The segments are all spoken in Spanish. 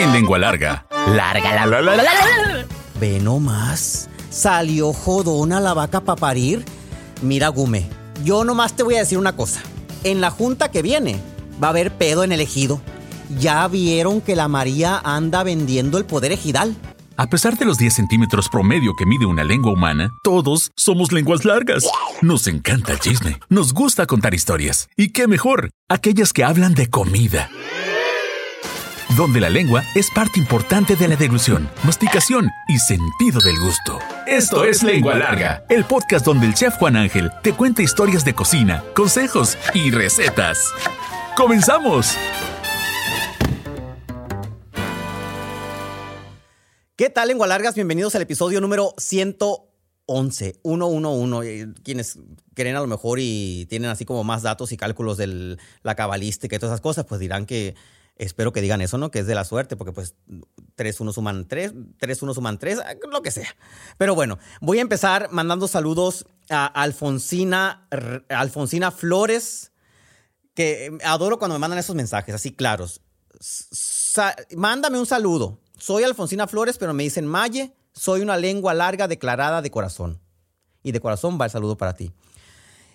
Hoy en Lengua Larga. Larga la la la la la. Ve nomás. Salió jodona la vaca para parir. Mira, Gume, yo nomás te voy a decir una cosa. En la junta que viene va a haber pedo en el ejido. Ya vieron que la María anda vendiendo el poder ejidal. A pesar de los 10 centímetros promedio que mide una lengua humana, todos somos lenguas largas. Nos encanta el chisme, nos gusta contar historias. ¿Y qué mejor? Aquellas que hablan de comida. Donde la lengua es parte importante de la deglución, masticación y sentido del gusto. Esto es Lengua Larga, el podcast donde el chef Juan Ángel te cuenta historias de cocina, consejos y recetas. ¡Comenzamos! ¿Qué tal, lengua largas? Bienvenidos al episodio número 111, 111. Eh, Quienes creen a lo mejor y tienen así como más datos y cálculos de la cabalística y todas esas cosas, pues dirán que espero que digan eso, ¿no? Que es de la suerte, porque pues 3, 1 suman 3, 3, 1 suman 3, lo que sea. Pero bueno, voy a empezar mandando saludos a Alfonsina, Alfonsina Flores, que eh, adoro cuando me mandan esos mensajes así claros. Mándame un saludo. Soy Alfonsina Flores, pero me dicen Maye, soy una lengua larga declarada de corazón. Y de corazón va el saludo para ti.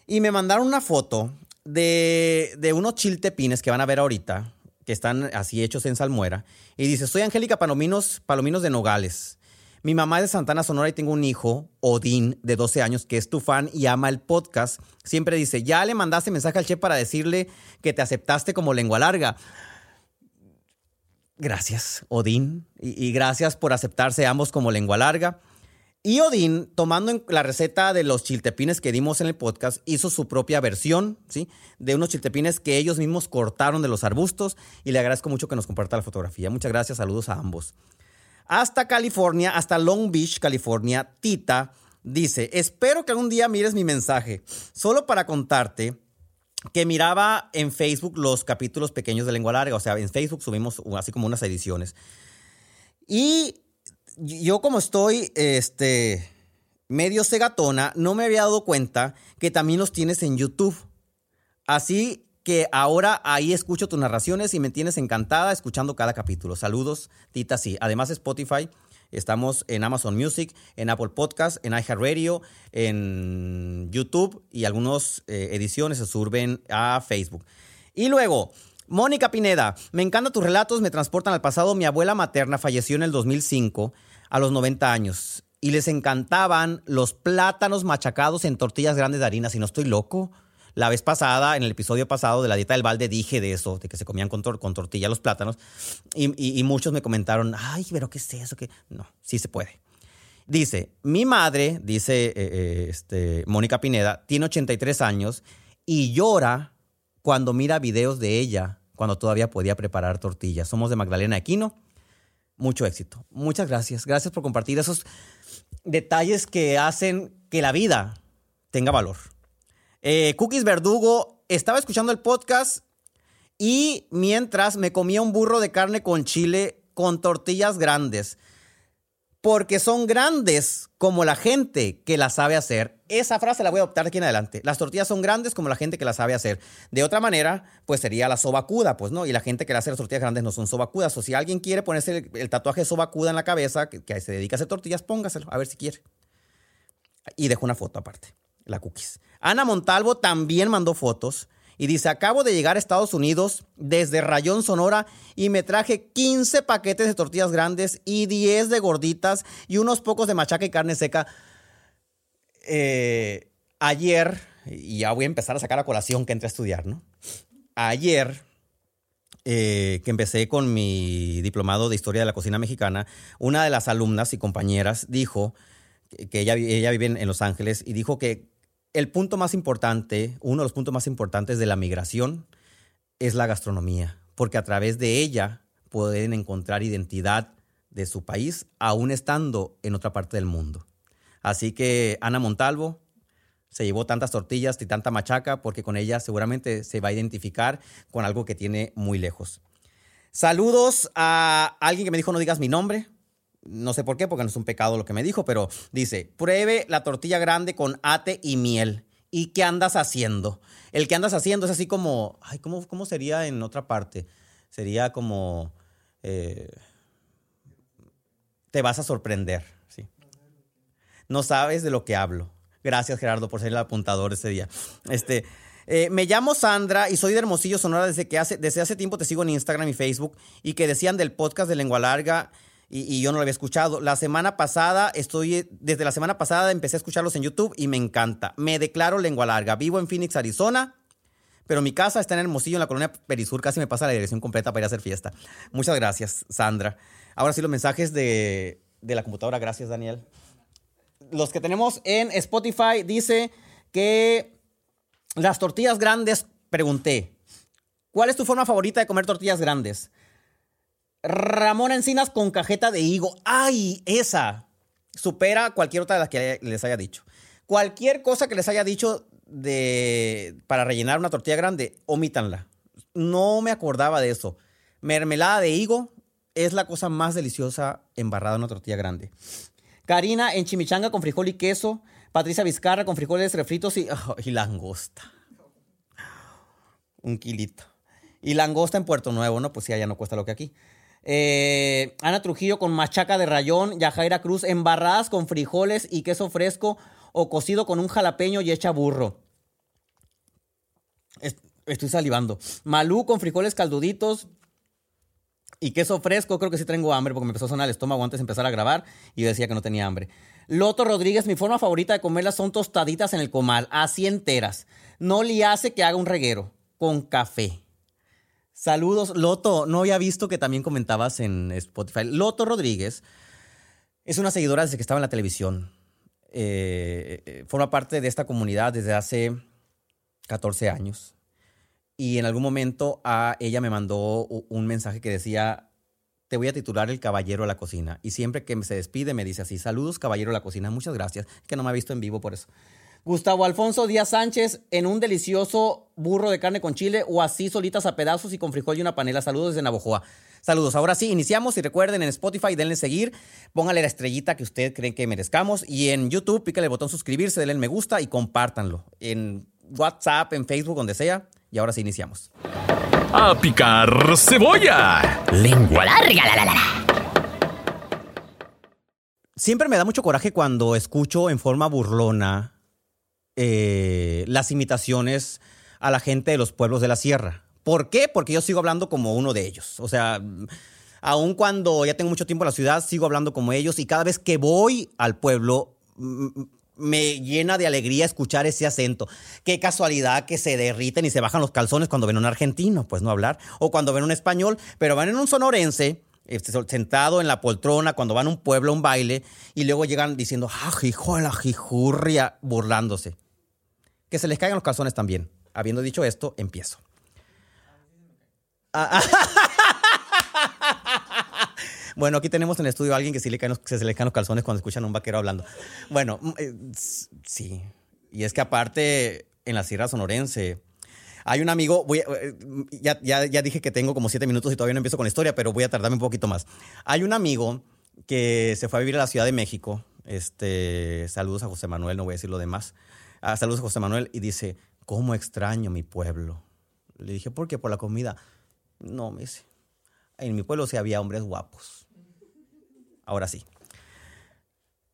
Y me mandaron una foto de, de unos chiltepines que van a ver ahorita, que están así hechos en salmuera. Y dice, soy Angélica Palominos, Palominos de Nogales. Mi mamá es de Santana, Sonora y tengo un hijo, Odín, de 12 años, que es tu fan y ama el podcast. Siempre dice, ya le mandaste mensaje al chef para decirle que te aceptaste como lengua larga. Gracias, Odín. Y, y gracias por aceptarse ambos como lengua larga. Y Odín, tomando la receta de los chiltepines que dimos en el podcast, hizo su propia versión, ¿sí? De unos chiltepines que ellos mismos cortaron de los arbustos. Y le agradezco mucho que nos comparta la fotografía. Muchas gracias, saludos a ambos. Hasta California, hasta Long Beach, California, Tita dice, espero que algún día mires mi mensaje, solo para contarte que miraba en Facebook los capítulos pequeños de lengua larga, o sea, en Facebook subimos así como unas ediciones. Y yo como estoy este medio cegatona, no me había dado cuenta que también los tienes en YouTube. Así que ahora ahí escucho tus narraciones y me tienes encantada escuchando cada capítulo. Saludos, Tita, sí. Además Spotify, estamos en Amazon Music, en Apple Podcast, en iHeartRadio, en YouTube y algunas eh, ediciones se suben a Facebook. Y luego, Mónica Pineda, me encantan tus relatos, me transportan al pasado. Mi abuela materna falleció en el 2005 a los 90 años y les encantaban los plátanos machacados en tortillas grandes de harina. Si no estoy loco. La vez pasada, en el episodio pasado de la dieta del balde, dije de eso, de que se comían con, tor- con tortilla los plátanos. Y muchos me comentaron, ay, pero ¿qué es eso? ¿Qué? No, sí se puede. Dice, mi madre, dice eh, eh, este, Mónica Pineda, tiene 83 años y llora cuando mira videos de ella, cuando todavía podía preparar tortillas. Somos de Magdalena Aquino. Mucho éxito. Muchas gracias. Gracias por compartir esos detalles que hacen que la vida tenga valor. Eh, Cookies Verdugo, estaba escuchando el podcast y mientras me comía un burro de carne con chile con tortillas grandes. Porque son grandes como la gente que las sabe hacer. Esa frase la voy a adoptar de aquí en adelante. Las tortillas son grandes como la gente que las sabe hacer. De otra manera, pues sería la sobacuda, pues, ¿no? Y la gente que le hace las tortillas grandes no son sobacudas. O si alguien quiere ponerse el, el tatuaje sobacuda en la cabeza, que, que se dedica a hacer tortillas, póngaselo, a ver si quiere. Y dejo una foto aparte, la cookies. Ana Montalvo también mandó fotos y dice, acabo de llegar a Estados Unidos desde Rayón, Sonora, y me traje 15 paquetes de tortillas grandes y 10 de gorditas y unos pocos de machaca y carne seca. Eh, ayer, y ya voy a empezar a sacar a colación que entré a estudiar, ¿no? Ayer, eh, que empecé con mi diplomado de Historia de la Cocina Mexicana, una de las alumnas y compañeras dijo que ella, ella vive en Los Ángeles y dijo que el punto más importante, uno de los puntos más importantes de la migración es la gastronomía, porque a través de ella pueden encontrar identidad de su país, aún estando en otra parte del mundo. Así que Ana Montalvo se llevó tantas tortillas y tanta machaca porque con ella seguramente se va a identificar con algo que tiene muy lejos. Saludos a alguien que me dijo no digas mi nombre. No sé por qué, porque no es un pecado lo que me dijo, pero dice, pruebe la tortilla grande con ate y miel. ¿Y qué andas haciendo? El que andas haciendo es así como, ay, ¿cómo, cómo sería en otra parte? Sería como, eh, te vas a sorprender. ¿sí? No sabes de lo que hablo. Gracias, Gerardo, por ser el apuntador ese día. Este, eh, me llamo Sandra y soy de Hermosillo, Sonora, desde que hace, desde hace tiempo te sigo en Instagram y Facebook y que decían del podcast de Lengua Larga y, yo no lo había escuchado. La semana pasada estoy, desde la semana pasada empecé a escucharlos en YouTube y me encanta. Me declaro Lengua Larga. Vivo en Phoenix, Arizona. Pero mi casa está en Hermosillo, en la colonia Perisur. Casi me pasa la dirección completa para ir a hacer fiesta. Muchas gracias, Sandra. Ahora sí, los mensajes de, de la computadora. Gracias, Daniel. Los que tenemos en Spotify dice que las tortillas grandes, pregunté. ¿Cuál es tu forma favorita de comer tortillas grandes? Ramón Encinas con cajeta de higo. ¡Ay! Esa supera cualquier otra de las que les haya dicho. Cualquier cosa que les haya dicho de para rellenar una tortilla grande, omítanla. No me acordaba de eso. Mermelada de higo es la cosa más deliciosa embarrada en una tortilla grande. Karina en chimichanga con frijol y queso. Patricia Vizcarra con frijoles refritos y, oh, y langosta. Un kilito. Y langosta en Puerto Nuevo, ¿no? Pues sí, allá no cuesta lo que aquí. Eh, Ana Trujillo con machaca de rayón. Yajaira Cruz embarradas con frijoles y queso fresco o cocido con un jalapeño y hecha burro. Estoy salivando. Malú con frijoles calduditos y queso fresco. Creo que sí tengo hambre porque me empezó a sonar el estómago antes de empezar a grabar y yo decía que no tenía hambre. Loto Rodríguez, mi forma favorita de comerlas son tostaditas en el comal, así enteras. No le hace que haga un reguero, con café. Saludos, Loto. No había visto que también comentabas en Spotify. Loto Rodríguez es una seguidora desde que estaba en la televisión. Eh, eh, forma parte de esta comunidad desde hace 14 años. Y en algún momento a ella me mandó un mensaje que decía, te voy a titular El Caballero de la Cocina. Y siempre que se despide me dice así, saludos Caballero de la Cocina, muchas gracias, que no me ha visto en vivo por eso. Gustavo Alfonso Díaz Sánchez en un delicioso burro de carne con chile o así solitas a pedazos y con frijol y una panela. Saludos desde Navojoa. Saludos. Ahora sí, iniciamos y recuerden en Spotify denle seguir, póngale la estrellita que usted cree que merezcamos y en YouTube pícale el botón suscribirse, denle me gusta y compártanlo. En WhatsApp, en Facebook, donde sea. Y ahora sí iniciamos. A picar cebolla. Lengua larga, la, la, la. Siempre me da mucho coraje cuando escucho en forma burlona eh, las imitaciones a la gente de los pueblos de la sierra. ¿Por qué? Porque yo sigo hablando como uno de ellos. O sea, aun cuando ya tengo mucho tiempo en la ciudad, sigo hablando como ellos y cada vez que voy al pueblo me llena de alegría escuchar ese acento. Qué casualidad que se derriten y se bajan los calzones cuando ven un argentino, pues no hablar, o cuando ven un español, pero van en un sonorense este, sentado en la poltrona cuando van a un pueblo a un baile y luego llegan diciendo, ¡ah, hijo de la jijurria! burlándose. Que se les caigan los calzones también. Habiendo dicho esto, empiezo. Bueno, aquí tenemos en el estudio a alguien que sí le caen los, se le caen los calzones cuando escuchan a un vaquero hablando. Bueno, mm, eh, sí. Y es que aparte, en la Sierra Sonorense, hay un amigo, voy eh, ya, ya, ya dije que tengo como siete minutos y todavía no empiezo con la historia, pero voy a tardarme un poquito más. Hay un amigo que se fue a vivir a la Ciudad de México. Este, saludos a José Manuel, no voy a decir lo demás. Ah, saludos a José Manuel y dice, ¿cómo extraño mi pueblo? Le dije, ¿por qué? Por la comida. No, me dice, en mi pueblo sí había hombres guapos. Ahora sí.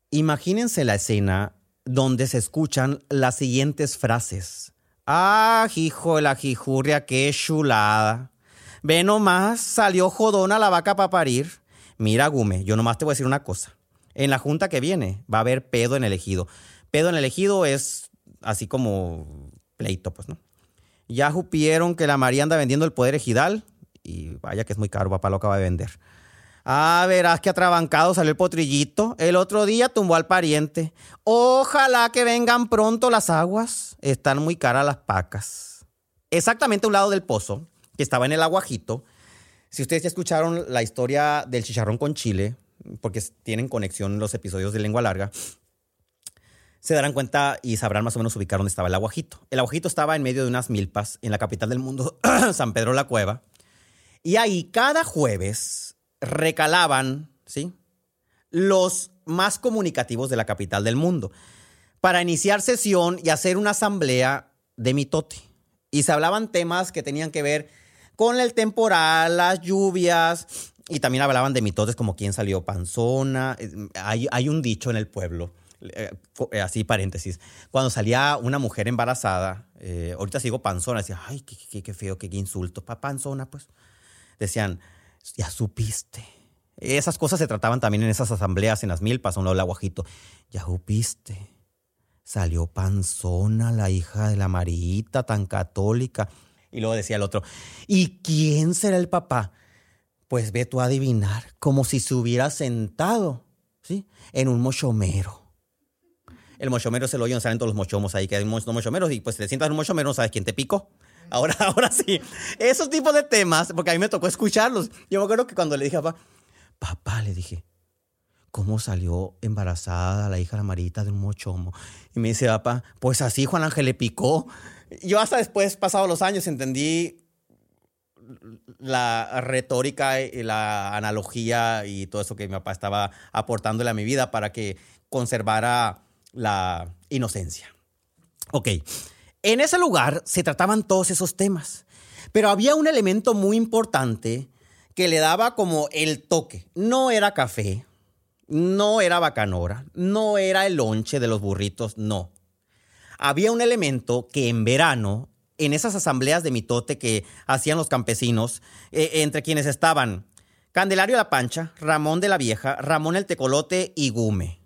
Imagínense la escena donde se escuchan las siguientes frases. Ah, hijo de la jijurria, qué chulada. Ve nomás, salió jodona la vaca para parir. Mira, Gume, yo nomás te voy a decir una cosa. En la junta que viene va a haber pedo en el ejido. Pedo en el ejido es así como pleito, pues, ¿no? Ya supieron que la María anda vendiendo el poder ejidal y vaya que es muy caro, papá lo acaba de vender. Ah, verás que atrabancado salió el potrillito. El otro día tumbó al pariente. Ojalá que vengan pronto las aguas. Están muy caras las pacas. Exactamente a un lado del pozo, que estaba en el aguajito. Si ustedes ya escucharon la historia del chicharrón con chile, porque tienen conexión los episodios de lengua larga, se darán cuenta y sabrán más o menos ubicar dónde estaba el aguajito. El aguajito estaba en medio de unas milpas en la capital del mundo, San Pedro la Cueva. Y ahí cada jueves recalaban, ¿sí? Los más comunicativos de la capital del mundo para iniciar sesión y hacer una asamblea de mitote. Y se hablaban temas que tenían que ver con el temporal, las lluvias Y también hablaban de mitotes como quién salió panzona. Hay, hay un dicho en el pueblo, eh, eh, así paréntesis, cuando salía una mujer embarazada, eh, ahorita sigo panzona, decía, ay, qué, qué, qué feo, qué, insulto, pa, panzona, pues. Decían, ya supiste. Esas cosas se trataban también en esas asambleas en las milpas, a un lado del aguajito. Ya supiste. Salió panzona la hija de la Marita, tan católica. Y luego decía el otro, ¿y quién será el papá? Pues ve tú a adivinar, como si se hubiera sentado, ¿sí? En un mochomero. El mochomero es el hoyo donde salen todos los mochomos ahí, que hay muchos mochomeros, y pues te sientas en un mochomero, no sabes quién te picó. Ahora, ahora sí. Esos tipos de temas, porque a mí me tocó escucharlos. Yo me acuerdo que cuando le dije a papá, papá, le dije, ¿cómo salió embarazada la hija de la Marita de un mochomo? Y me dice, papá, pues así Juan Ángel le picó. Yo hasta después, pasados los años, entendí la retórica y la analogía y todo eso que mi papá estaba aportándole a mi vida para que conservara la inocencia. Ok, en ese lugar se trataban todos esos temas, pero había un elemento muy importante que le daba como el toque. No era café, no era bacanora, no era el lonche de los burritos, no. Había un elemento que en verano en esas asambleas de mitote que hacían los campesinos, eh, entre quienes estaban Candelario la Pancha, Ramón de la Vieja, Ramón el Tecolote y Gume.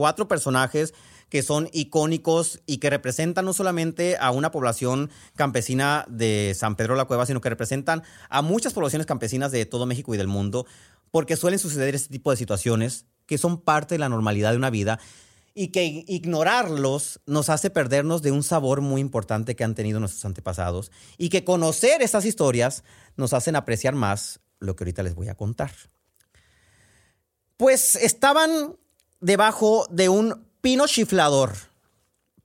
Cuatro personajes que son icónicos y que representan no solamente a una población campesina de San Pedro de la Cueva, sino que representan a muchas poblaciones campesinas de todo México y del mundo, porque suelen suceder este tipo de situaciones que son parte de la normalidad de una vida y que ignorarlos nos hace perdernos de un sabor muy importante que han tenido nuestros antepasados y que conocer esas historias nos hacen apreciar más lo que ahorita les voy a contar. Pues estaban debajo de un pino chiflador.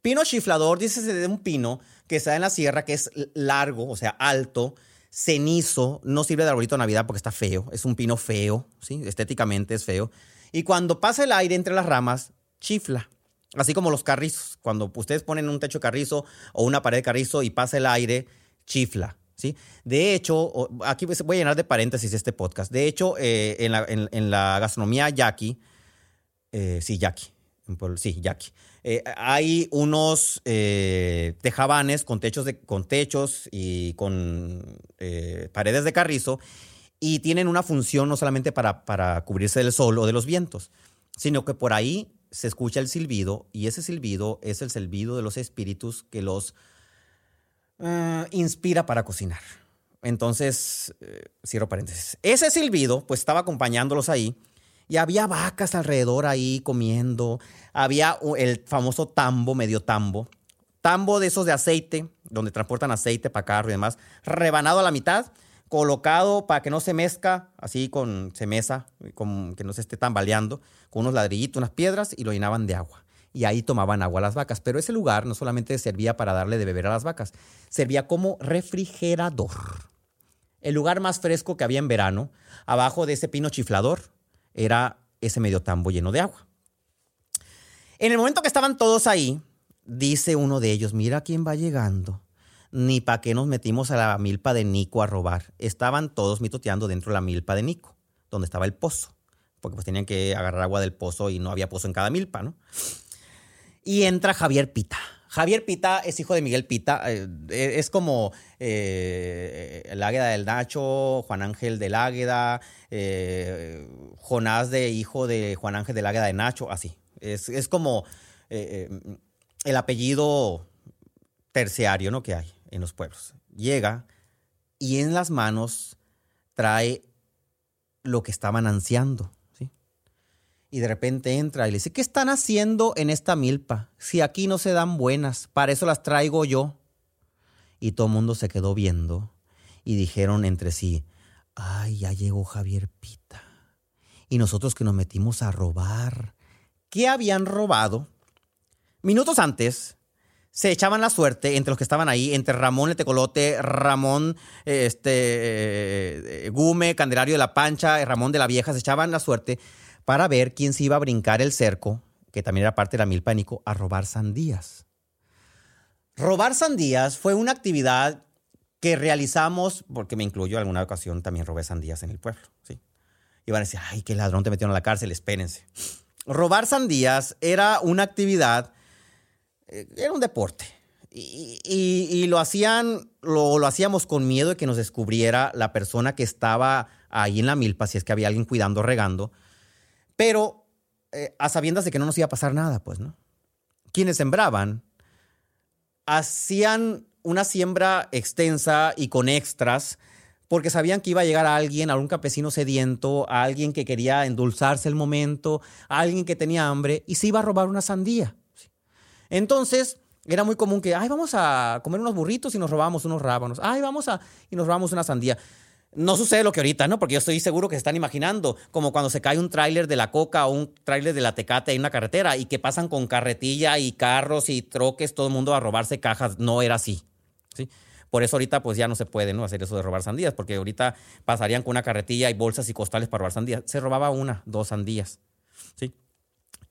Pino chiflador, dice de un pino que está en la sierra, que es largo, o sea, alto, cenizo, no sirve de arbolito de Navidad porque está feo, es un pino feo, ¿sí? estéticamente es feo. Y cuando pasa el aire entre las ramas, chifla. Así como los carrizos. Cuando ustedes ponen un techo carrizo o una pared de carrizo y pasa el aire, chifla. ¿sí? De hecho, aquí voy a llenar de paréntesis este podcast. De hecho, eh, en, la, gastronomía yaqui, eh, sí, yaqui, sí, yaqui, eh, hay unos tejabanes con techos, con techos y con paredes de carrizo y tienen una función no solamente para, para cubrirse del sol o de los vientos, sino que por ahí se escucha el silbido y ese silbido es el silbido de los espíritus que los eh, inspira para cocinar. Entonces, eh, cierro paréntesis. Ese silbido, pues estaba acompañándolos ahí y había vacas alrededor ahí comiendo. Había el famoso tambo, medio tambo. Tambo de esos de aceite, donde transportan aceite para carro y demás, rebanado a la mitad colocado para que no se mezca, así con se mesa, con, que no se esté tambaleando, con unos ladrillitos, unas piedras y lo llenaban de agua. Y ahí tomaban agua las vacas. Pero ese lugar no solamente servía para darle de beber a las vacas, servía como refrigerador. El lugar más fresco que había en verano, abajo de ese pino chiflador, era ese medio tambo lleno de agua. En el momento que estaban todos ahí, dice uno de ellos, mira quién va llegando ni para qué nos metimos a la milpa de Nico a robar. Estaban todos mitoteando dentro de la milpa de Nico, donde estaba el pozo, porque pues tenían que agarrar agua del pozo y no había pozo en cada milpa, ¿no? Y entra Javier Pita. Javier Pita es hijo de Miguel Pita, eh, es como eh, el Águeda del Nacho, Juan Ángel del Águeda, eh, Jonás de hijo de Juan Ángel del Águeda de Nacho, así. Es, es como el apellido terciario ¿no? que hay en los pueblos. Llega y en las manos trae lo que estaban ansiando. Y de repente entra y le dice, ¿qué están haciendo en esta milpa? Si aquí no se dan buenas, para eso las traigo yo. Y todo el mundo se quedó viendo y dijeron entre sí, ay, ya llegó Javier Pita. Y nosotros que nos metimos a robar. ¿Qué habían robado? Minutos antes, se echaban la suerte entre los que estaban ahí, entre Ramón el Tecolote, Ramón este, eh, Gume, Candelario de la Pancha, Ramón de la Vieja, se echaban la suerte para ver quién se iba a brincar el cerco, que también era parte de la milpa de a robar sandías. Robar sandías fue una actividad que realizamos, porque me incluyo, alguna ocasión también robé sandías en el pueblo, ¿sí? Y a decir, ay, qué ladrón te metieron a la cárcel, espérense. Robar sandías era una actividad, eh, era un deporte. Y, lo hacían, lo, lo, hacíamos con miedo de que nos descubriera la persona que estaba ahí en la milpa, si es que había alguien cuidando, regando. Pero eh, a sabiendas de que no nos iba a pasar nada, pues, ¿no? Quienes sembraban hacían una siembra extensa y con extras porque sabían que iba a llegar a alguien, a algún campesino sediento, a alguien que quería endulzarse el momento, a alguien que tenía hambre y se iba a robar una sandía. Entonces, era muy común que, ay, vamos a comer unos burritos y nos robamos unos rábanos. Ay, vamos a y nos robamos una sandía. No sucede lo que ahorita, ¿no? Porque yo estoy seguro que se están imaginando, como cuando se cae un tráiler de la coca o un tráiler de la tecate en una carretera y que pasan con carretilla y carros y troques, todo el mundo a robarse cajas. No era así, ¿sí? Por eso ahorita pues ya no se puede ¿no? hacer eso de robar sandías, porque ahorita pasarían con una carretilla y bolsas y costales para robar sandías. Se robaba una, dos sandías. ¿sí?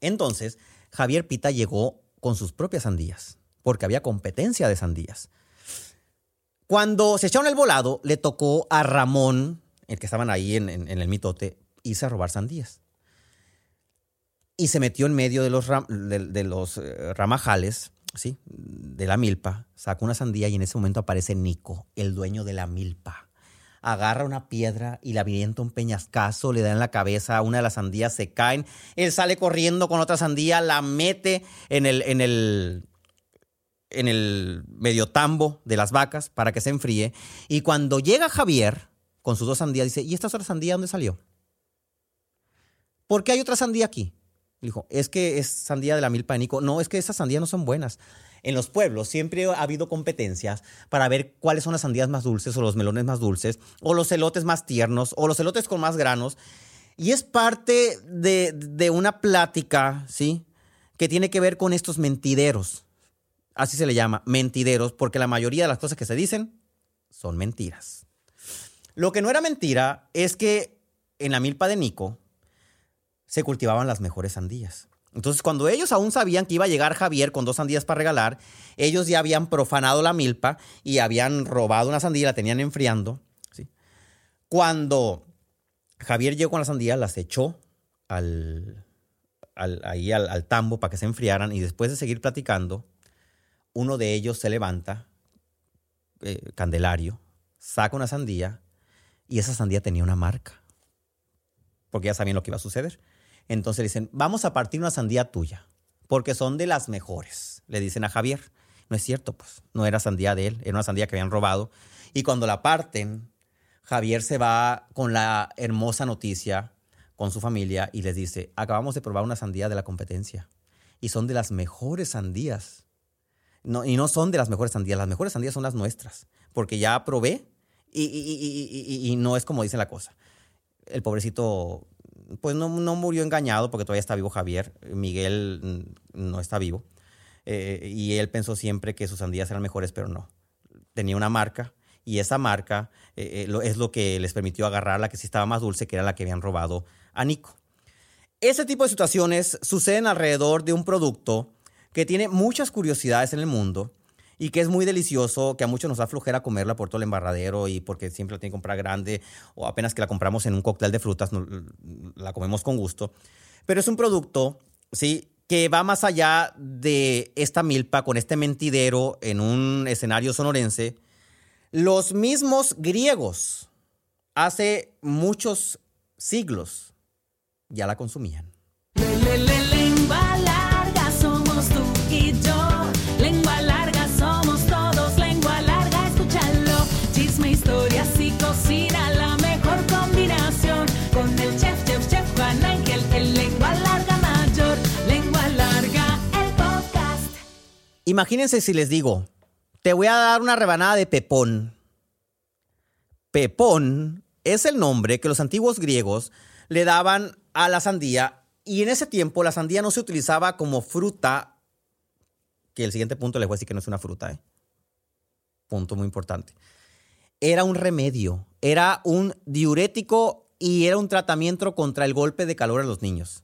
Entonces, Javier Pita llegó con sus propias sandías, porque había competencia de sandías. Cuando se echaron el volado, le tocó a Ramón, el que estaban ahí en, el mitote, irse a robar sandías. Y se metió en medio de los, eh, ramajales ¿sí? de la milpa, saca una sandía y en ese momento aparece Nico, el dueño de la milpa. Agarra una piedra y la avienta un peñascazo, le da en la cabeza, una de las sandías se caen, él sale corriendo con otra sandía, la mete en el, en el, en el medio tambo de las vacas para que se enfríe. Y cuando llega Javier con sus dos sandías, dice, ¿y esta otra sandía dónde salió? ¿Por qué hay otra sandía aquí? dijo, es que es sandía de la milpa de Nico. No, es que esas sandías no son buenas. En los pueblos siempre ha habido competencias para ver cuáles son las sandías más dulces o los melones más dulces o los elotes más tiernos o los elotes con más granos. Y es parte de, de una plática, ¿sí? Que tiene que ver con estos mentideros. Así se le llama, mentideros, porque la mayoría de las cosas que se dicen son mentiras. Lo que no era mentira es que en la milpa de Nico, se cultivaban las mejores sandías. Entonces, cuando ellos aún sabían que iba a llegar Javier con dos sandías para regalar, ellos ya habían profanado la milpa y habían robado una sandía, la tenían enfriando. Cuando Javier llegó con la sandía, las echó al, ahí al, tambo para que se enfriaran y después de seguir platicando, uno de ellos se levanta, eh, Candelario, saca una sandía y esa sandía tenía una marca, porque ya sabían lo que iba a suceder. Entonces dicen, vamos a partir una sandía tuya, porque son de las mejores, le dicen a Javier. No es cierto, pues, no era sandía de él, era una sandía que habían robado. Y cuando la parten, Javier se va con la hermosa noticia con su familia y les dice, acabamos de probar una sandía de la competencia. Y son de las mejores sandías. No, y no son de las mejores sandías, las mejores sandías son las nuestras, porque ya probé y, no es como dice la cosa. El pobrecito pues no, murió engañado porque todavía está vivo Javier. Miguel mm, no está vivo. Eh, y él pensó siempre que sus sandías eran mejores, pero no. Tenía una marca y esa marca eh, eh, es lo que les permitió agarrar la que sí estaba más dulce, que era la que habían robado a Nico. Ese tipo de situaciones suceden alrededor de un producto que tiene muchas curiosidades en el mundo y que es muy delicioso, que a muchos nos da flojera comerla por todo el embarradero y porque siempre la tienen que comprar grande o apenas que la compramos en un cóctel de frutas, la comemos con gusto. Pero es un producto, ¿sí? Que va más allá de esta milpa con este mentidero en un escenario sonorense. Los mismos griegos hace muchos siglos ya la consumían. Imagínense si les digo, te voy a dar una rebanada de pepón. Pepón es el nombre que los antiguos griegos le daban a la sandía y en ese tiempo la sandía no se utilizaba como fruta, que el siguiente punto les voy a decir que no es una fruta, ¿eh? punto muy importante. Era un remedio, era un diurético y era un tratamiento contra el golpe de calor a los niños.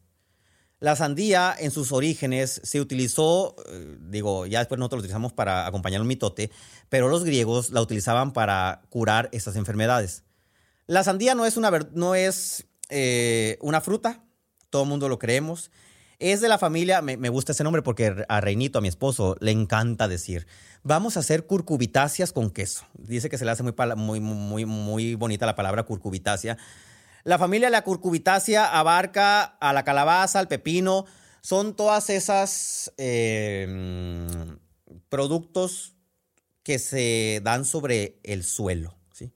La sandía en sus orígenes se utilizó, eh, digo, ya después nosotros lo utilizamos para acompañar un mitote, pero los griegos la utilizaban para curar esas enfermedades. La sandía no es, una, no es eh, una fruta, todo el mundo lo creemos. Es de la familia, me, me, gusta ese nombre porque a Reinito, a mi esposo, le encanta decir, vamos a hacer curcubitáceas con queso. Dice que se le hace muy, muy, muy, muy bonita la palabra curcubitácea. La familia de la curcubitácea abarca a la calabaza, al pepino, son todas esas eh, productos que se dan sobre el suelo. ¿sí?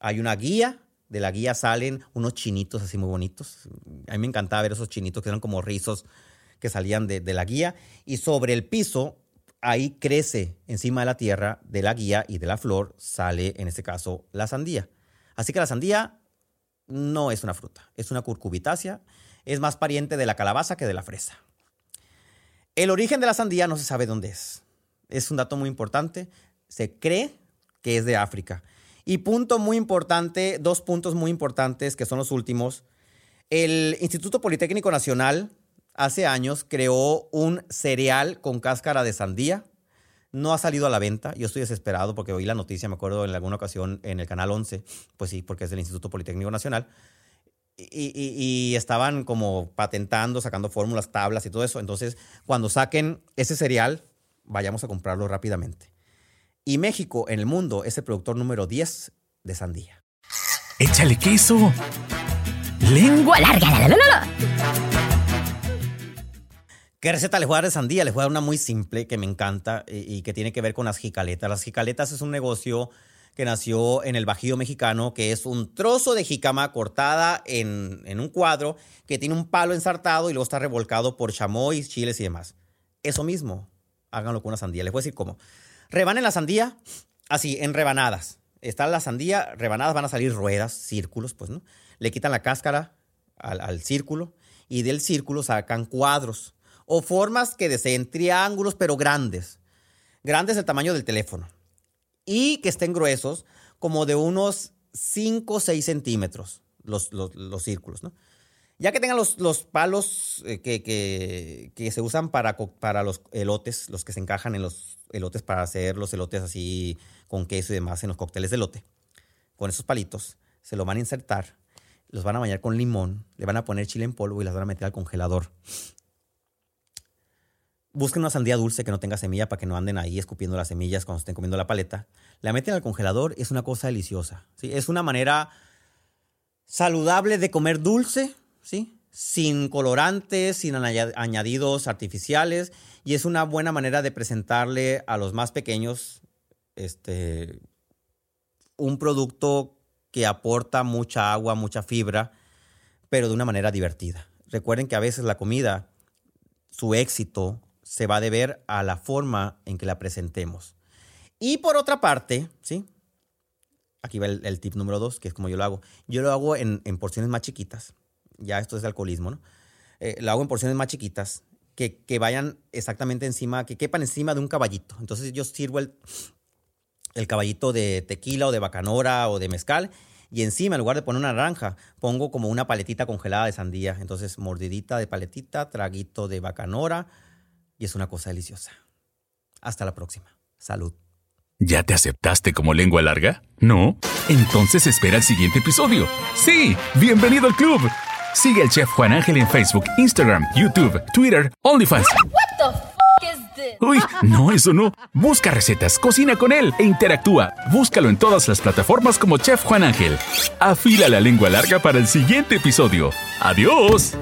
Hay una guía, de la guía salen unos chinitos así muy bonitos. A mí me encantaba ver esos chinitos que eran como rizos que salían de la guía. Y sobre el piso, ahí crece encima de la tierra, de la guía y de la flor, sale en este caso la sandía. Así que la sandía no es una fruta, es una curcubitácea, es más pariente de la calabaza que de la fresa. El origen de la sandía no se sabe dónde es. Es un dato muy importante. Se cree que es de África. Y punto muy importante, dos puntos muy importantes que son los últimos. El Instituto Politécnico Nacional hace años creó un cereal con cáscara de sandía. No ha salido a la venta. Yo estoy desesperado porque oí la noticia, me acuerdo en alguna ocasión en el canal 11, pues sí, porque es del Instituto Politécnico Nacional. Y, estaban como patentando, sacando fórmulas, tablas y todo eso. Entonces, cuando saquen ese cereal, vayamos a comprarlo rápidamente. Y México en el mundo es el productor número 10 de sandía. Échale queso. Lengua larga. ¿Qué receta les voy a dar de sandía? Les voy a dar una muy simple que me encanta y, y que tiene que ver con las jicaletas. Las jicaletas es un negocio que nació en el Bajío mexicano, que es un trozo de jícama cortada en, un cuadro que tiene un palo ensartado y luego está revolcado por chamoy, chiles y demás. Eso mismo, háganlo con una sandía. Les voy a decir cómo. Rebanen la sandía así, en rebanadas. Está la sandía, rebanadas van a salir ruedas, círculos, pues, ¿no? Le quitan la cáscara al círculo y del círculo sacan cuadros o formas que deseen, triángulos, pero grandes. Grandes del tamaño del teléfono y que estén gruesos, como de unos 5 o 6 centímetros, los, los, círculos, ¿no? Ya que tengan los, los palos eh, que, que, que, se usan para, para los elotes, los que se encajan en los elotes para hacer los elotes así con queso y demás en los cócteles de elote, con esos palitos, se lo van a insertar, los van a bañar con limón, le van a poner chile en polvo y las van a meter al congelador. Busquen una sandía dulce que no tenga semilla para que no anden ahí escupiendo las semillas cuando estén comiendo la paleta. La meten al congelador, es una cosa deliciosa. Es una manera saludable de comer dulce, ¿sí? sin colorantes, sin añadidos artificiales. Y es una buena manera de presentarle a los más pequeños este, un producto que aporta mucha agua, mucha fibra, pero de una manera divertida. Recuerden que a veces la comida, su éxito se va a deber a la forma en que la presentemos. Y por otra parte, ¿sí? Aquí va el, tip número dos, que es como yo lo hago. Yo lo hago en, porciones más chiquitas. Ya esto es alcoholismo, ¿no? Eh, lo hago en porciones más chiquitas que, que, vayan exactamente encima, que quepan encima de un caballito. Entonces yo sirvo el, el caballito de tequila o de bacanora o de mezcal y encima, en lugar de poner una naranja, pongo como una paletita congelada de sandía. Entonces, mordidita de paletita, traguito de bacanora, y es una cosa deliciosa. Hasta la próxima. Salud. ¿Ya te aceptaste como lengua larga? ¿No? Entonces espera el siguiente episodio. Sí, bienvenido al club. Sigue al chef Juan Ángel en Facebook, Instagram, YouTube, Twitter, OnlyFans. Uy, no, eso no. Busca recetas, cocina con él e interactúa. Búscalo en todas las plataformas como Chef Juan Ángel. Afila la lengua larga para el siguiente episodio. ¡Adiós!